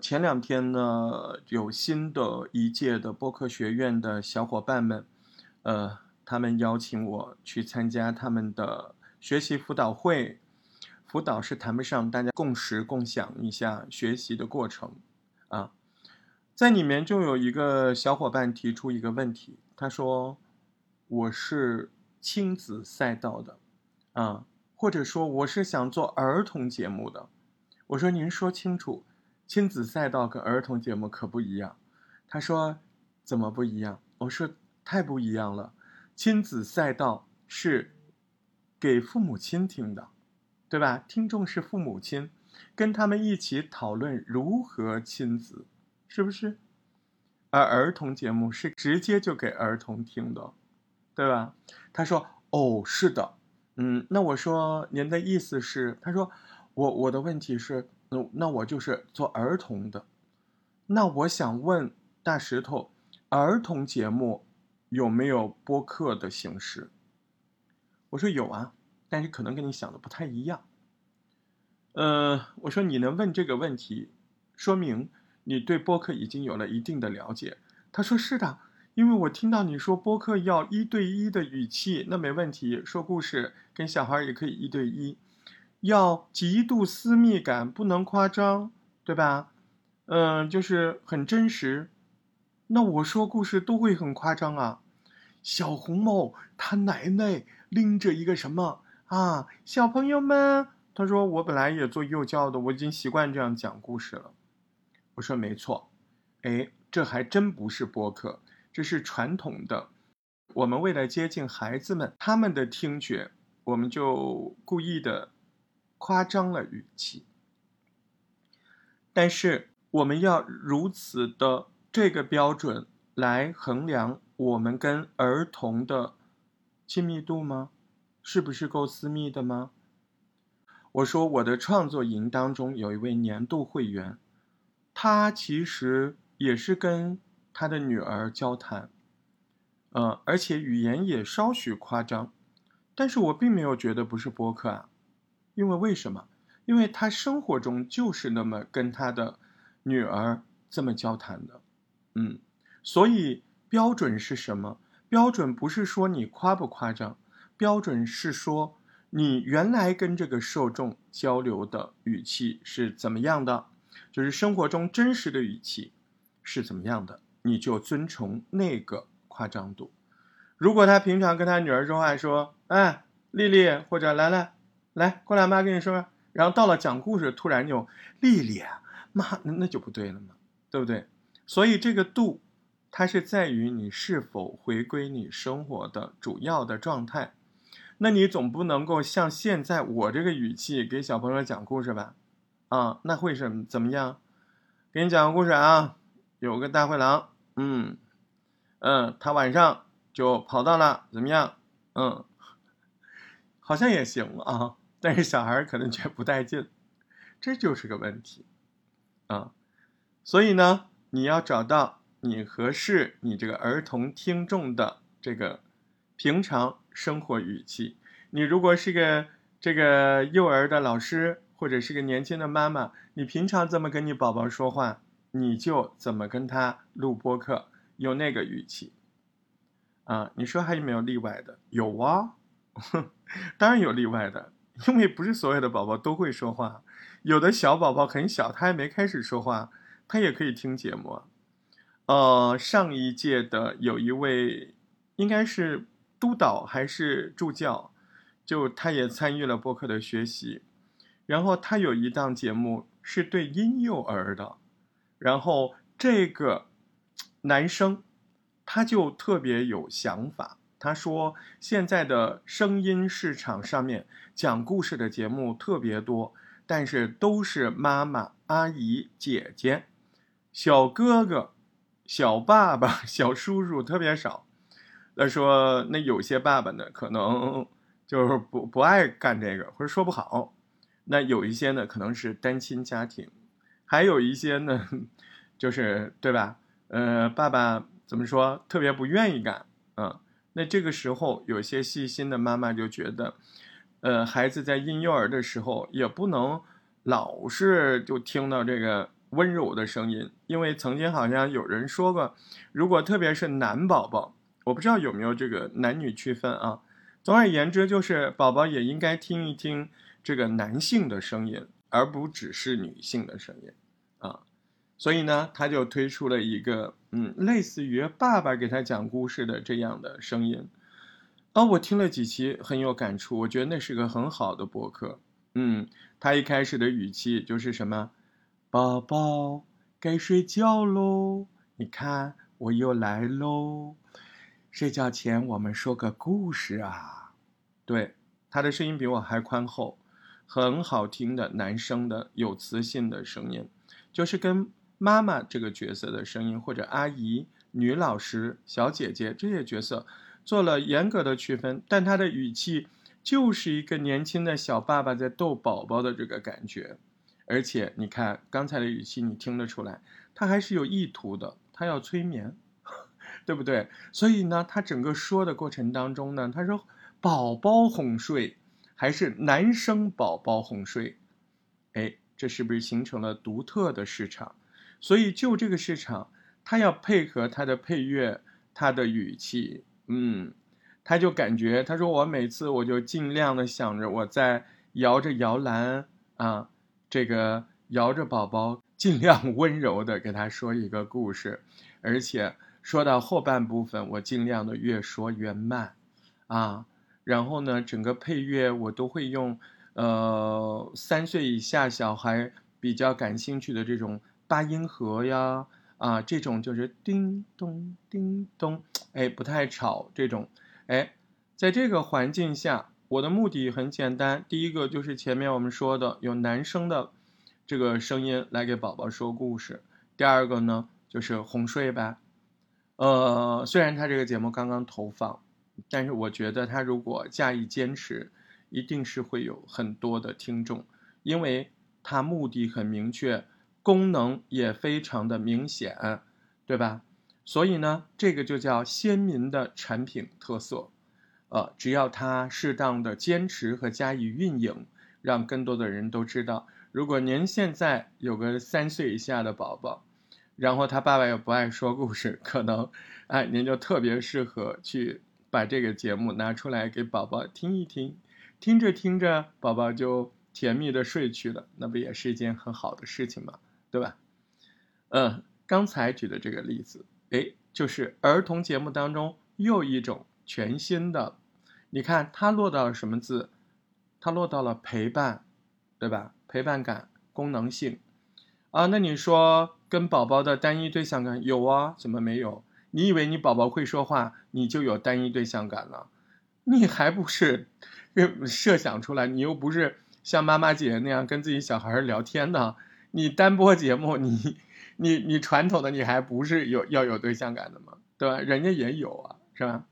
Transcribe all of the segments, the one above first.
前两天呢，有新的一届的播客学院的小伙伴们，呃，他们邀请我去参加他们的学习辅导会。辅导是谈不上，大家共识共享一下学习的过程啊。在里面就有一个小伙伴提出一个问题，他说：“我是亲子赛道的，啊，或者说我是想做儿童节目的。”我说：“您说清楚。”亲子赛道跟儿童节目可不一样，他说怎么不一样？我说太不一样了。亲子赛道是给父母亲听的，对吧？听众是父母亲，跟他们一起讨论如何亲子，是不是？而儿童节目是直接就给儿童听的，对吧？他说哦，是的，嗯，那我说您的意思是？他说我我的问题是。那那我就是做儿童的，那我想问大石头，儿童节目有没有播客的形式？我说有啊，但是可能跟你想的不太一样。呃，我说你能问这个问题，说明你对播客已经有了一定的了解。他说是的，因为我听到你说播客要一对一的语气，那没问题，说故事跟小孩也可以一对一。要极度私密感，不能夸张，对吧？嗯，就是很真实。那我说故事都会很夸张啊。小红帽他奶奶拎着一个什么啊？小朋友们，他说我本来也做幼教的，我已经习惯这样讲故事了。我说没错，哎，这还真不是播客，这是传统的。我们为了接近孩子们他们的听觉，我们就故意的。夸张了语气，但是我们要如此的这个标准来衡量我们跟儿童的亲密度吗？是不是够私密的吗？我说我的创作营当中有一位年度会员，他其实也是跟他的女儿交谈，呃，而且语言也稍许夸张，但是我并没有觉得不是播客啊。因为为什么？因为他生活中就是那么跟他的女儿这么交谈的，嗯，所以标准是什么？标准不是说你夸不夸张，标准是说你原来跟这个受众交流的语气是怎么样的，就是生活中真实的语气是怎么样的，你就遵从那个夸张度。如果他平常跟他女儿说话说，哎，丽丽或者兰兰。来，过来，妈跟你说。然后到了讲故事，突然就丽丽，妈，那那就不对了嘛，对不对？所以这个度，它是在于你是否回归你生活的主要的状态。那你总不能够像现在我这个语气给小朋友讲故事吧？啊，那会什怎么样？给你讲个故事啊，有个大灰狼，嗯嗯，他晚上就跑到了，怎么样？嗯，好像也行啊。但是小孩可能觉得不带劲，这就是个问题，啊，所以呢，你要找到你合适你这个儿童听众的这个平常生活语气。你如果是个这个幼儿的老师，或者是个年轻的妈妈，你平常怎么跟你宝宝说话，你就怎么跟他录播课，用那个语气。啊，你说还有没有例外的？有啊，当然有例外的。因为不是所有的宝宝都会说话，有的小宝宝很小，他还没开始说话，他也可以听节目。呃，上一届的有一位，应该是督导还是助教，就他也参与了播客的学习，然后他有一档节目是对婴幼儿的，然后这个男生他就特别有想法。他说：“现在的声音市场上面讲故事的节目特别多，但是都是妈妈、阿姨、姐姐、小哥哥、小爸爸、小叔叔特别少。他说，那有些爸爸呢，可能就是不不爱干这个，或者说不好。那有一些呢，可能是单亲家庭，还有一些呢，就是对吧？呃，爸爸怎么说，特别不愿意干，嗯。”那这个时候，有些细心的妈妈就觉得，呃，孩子在婴幼儿的时候也不能老是就听到这个温柔的声音。因为曾经好像有人说过，如果特别是男宝宝，我不知道有没有这个男女区分啊。总而言之，就是宝宝也应该听一听这个男性的声音，而不只是女性的声音啊。所以呢，他就推出了一个嗯，类似于爸爸给他讲故事的这样的声音。哦，我听了几期很有感触，我觉得那是个很好的博客。嗯，他一开始的语气就是什么，宝宝该睡觉喽，你看我又来喽。睡觉前我们说个故事啊，对，他的声音比我还宽厚，很好听的男生的有磁性的声音，就是跟妈妈这个角色的声音，或者阿姨、女老师、小姐姐这些角色做了严格的区分，但他的语气就是一个年轻的小爸爸在逗宝宝的这个感觉，而且你看刚才的语气，你听得出来，他还是有意图的，他要催眠。对不对？所以呢，他整个说的过程当中呢，他说宝宝哄睡，还是男生宝宝哄睡，哎，这是不是形成了独特的市场？所以就这个市场，他要配合他的配乐，他的语气，嗯，他就感觉他说我每次我就尽量的想着我在摇着摇篮啊，这个摇着宝宝，尽量温柔的给他说一个故事，而且。说到后半部分，我尽量的越说越慢，啊，然后呢，整个配乐我都会用，呃，三岁以下小孩比较感兴趣的这种八音盒呀，啊，这种就是叮咚叮咚，哎，不太吵这种，哎，在这个环境下，我的目的很简单，第一个就是前面我们说的有男生的这个声音来给宝宝说故事，第二个呢就是哄睡呗。呃，虽然他这个节目刚刚投放，但是我觉得他如果加以坚持，一定是会有很多的听众，因为他目的很明确，功能也非常的明显，对吧？所以呢，这个就叫鲜明的产品特色。呃，只要他适当的坚持和加以运营，让更多的人都知道，如果您现在有个三岁以下的宝宝。然后他爸爸又不爱说故事，可能，哎，您就特别适合去把这个节目拿出来给宝宝听一听，听着听着，宝宝就甜蜜的睡去了，那不也是一件很好的事情吗？对吧？嗯，刚才举的这个例子，哎，就是儿童节目当中又一种全新的，你看它落到了什么字？它落到了陪伴，对吧？陪伴感、功能性，啊，那你说？跟宝宝的单一对象感有啊？怎么没有？你以为你宝宝会说话，你就有单一对象感了？你还不是 设想出来？你又不是像妈妈姐那样跟自己小孩聊天的。你单播节目，你你你传统的你还不是有要有对象感的吗？对吧？人家也有啊，是吧？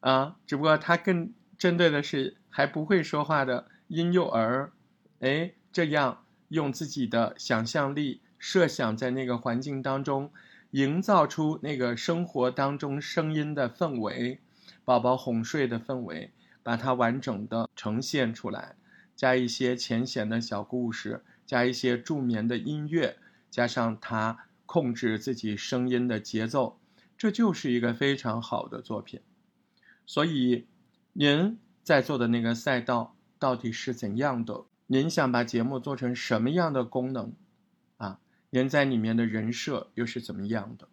啊，只不过他更针对的是还不会说话的婴幼儿。哎，这样用自己的想象力。设想在那个环境当中，营造出那个生活当中声音的氛围，宝宝哄睡的氛围，把它完整的呈现出来，加一些浅显的小故事，加一些助眠的音乐，加上他控制自己声音的节奏，这就是一个非常好的作品。所以，您在做的那个赛道到底是怎样的？您想把节目做成什么样的功能？啊，您在里面的人设又是怎么样的？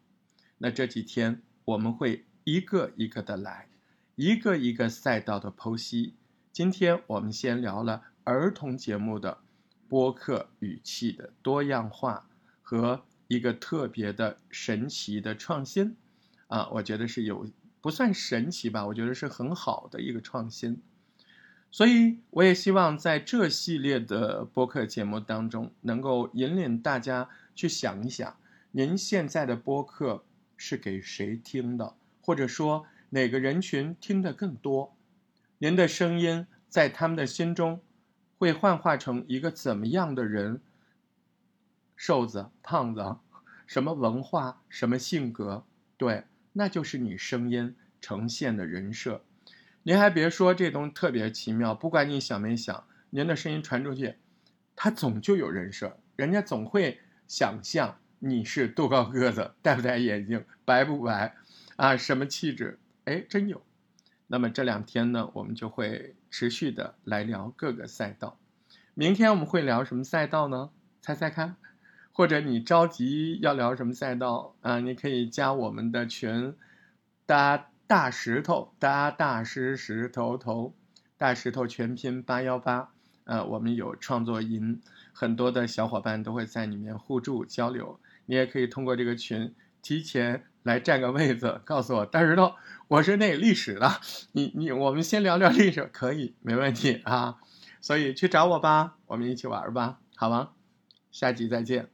那这几天我们会一个一个的来，一个一个赛道的剖析。今天我们先聊了儿童节目的播客语气的多样化和一个特别的神奇的创新，啊，我觉得是有不算神奇吧，我觉得是很好的一个创新。所以我也希望在这系列的播客节目当中，能够引领大家。去想一想，您现在的播客是给谁听的？或者说哪个人群听得更多？您的声音在他们的心中会幻化成一个怎么样的人？瘦子、胖子，什么文化、什么性格？对，那就是你声音呈现的人设。您还别说，这东西特别奇妙。不管你想没想，您的声音传出去，他总就有人设，人家总会。想象你是多高个子，戴不戴眼镜，白不白，啊，什么气质？哎，真有。那么这两天呢，我们就会持续的来聊各个赛道。明天我们会聊什么赛道呢？猜猜看。或者你着急要聊什么赛道啊？你可以加我们的群，搭大石头，搭大师石头头，大石头全拼八幺八。呃，我们有创作营，很多的小伙伴都会在里面互助交流。你也可以通过这个群提前来占个位子，告诉我大石头，我是那历史的。你你，我们先聊聊历史，可以，没问题啊。所以去找我吧，我们一起玩吧，好吗？下集再见。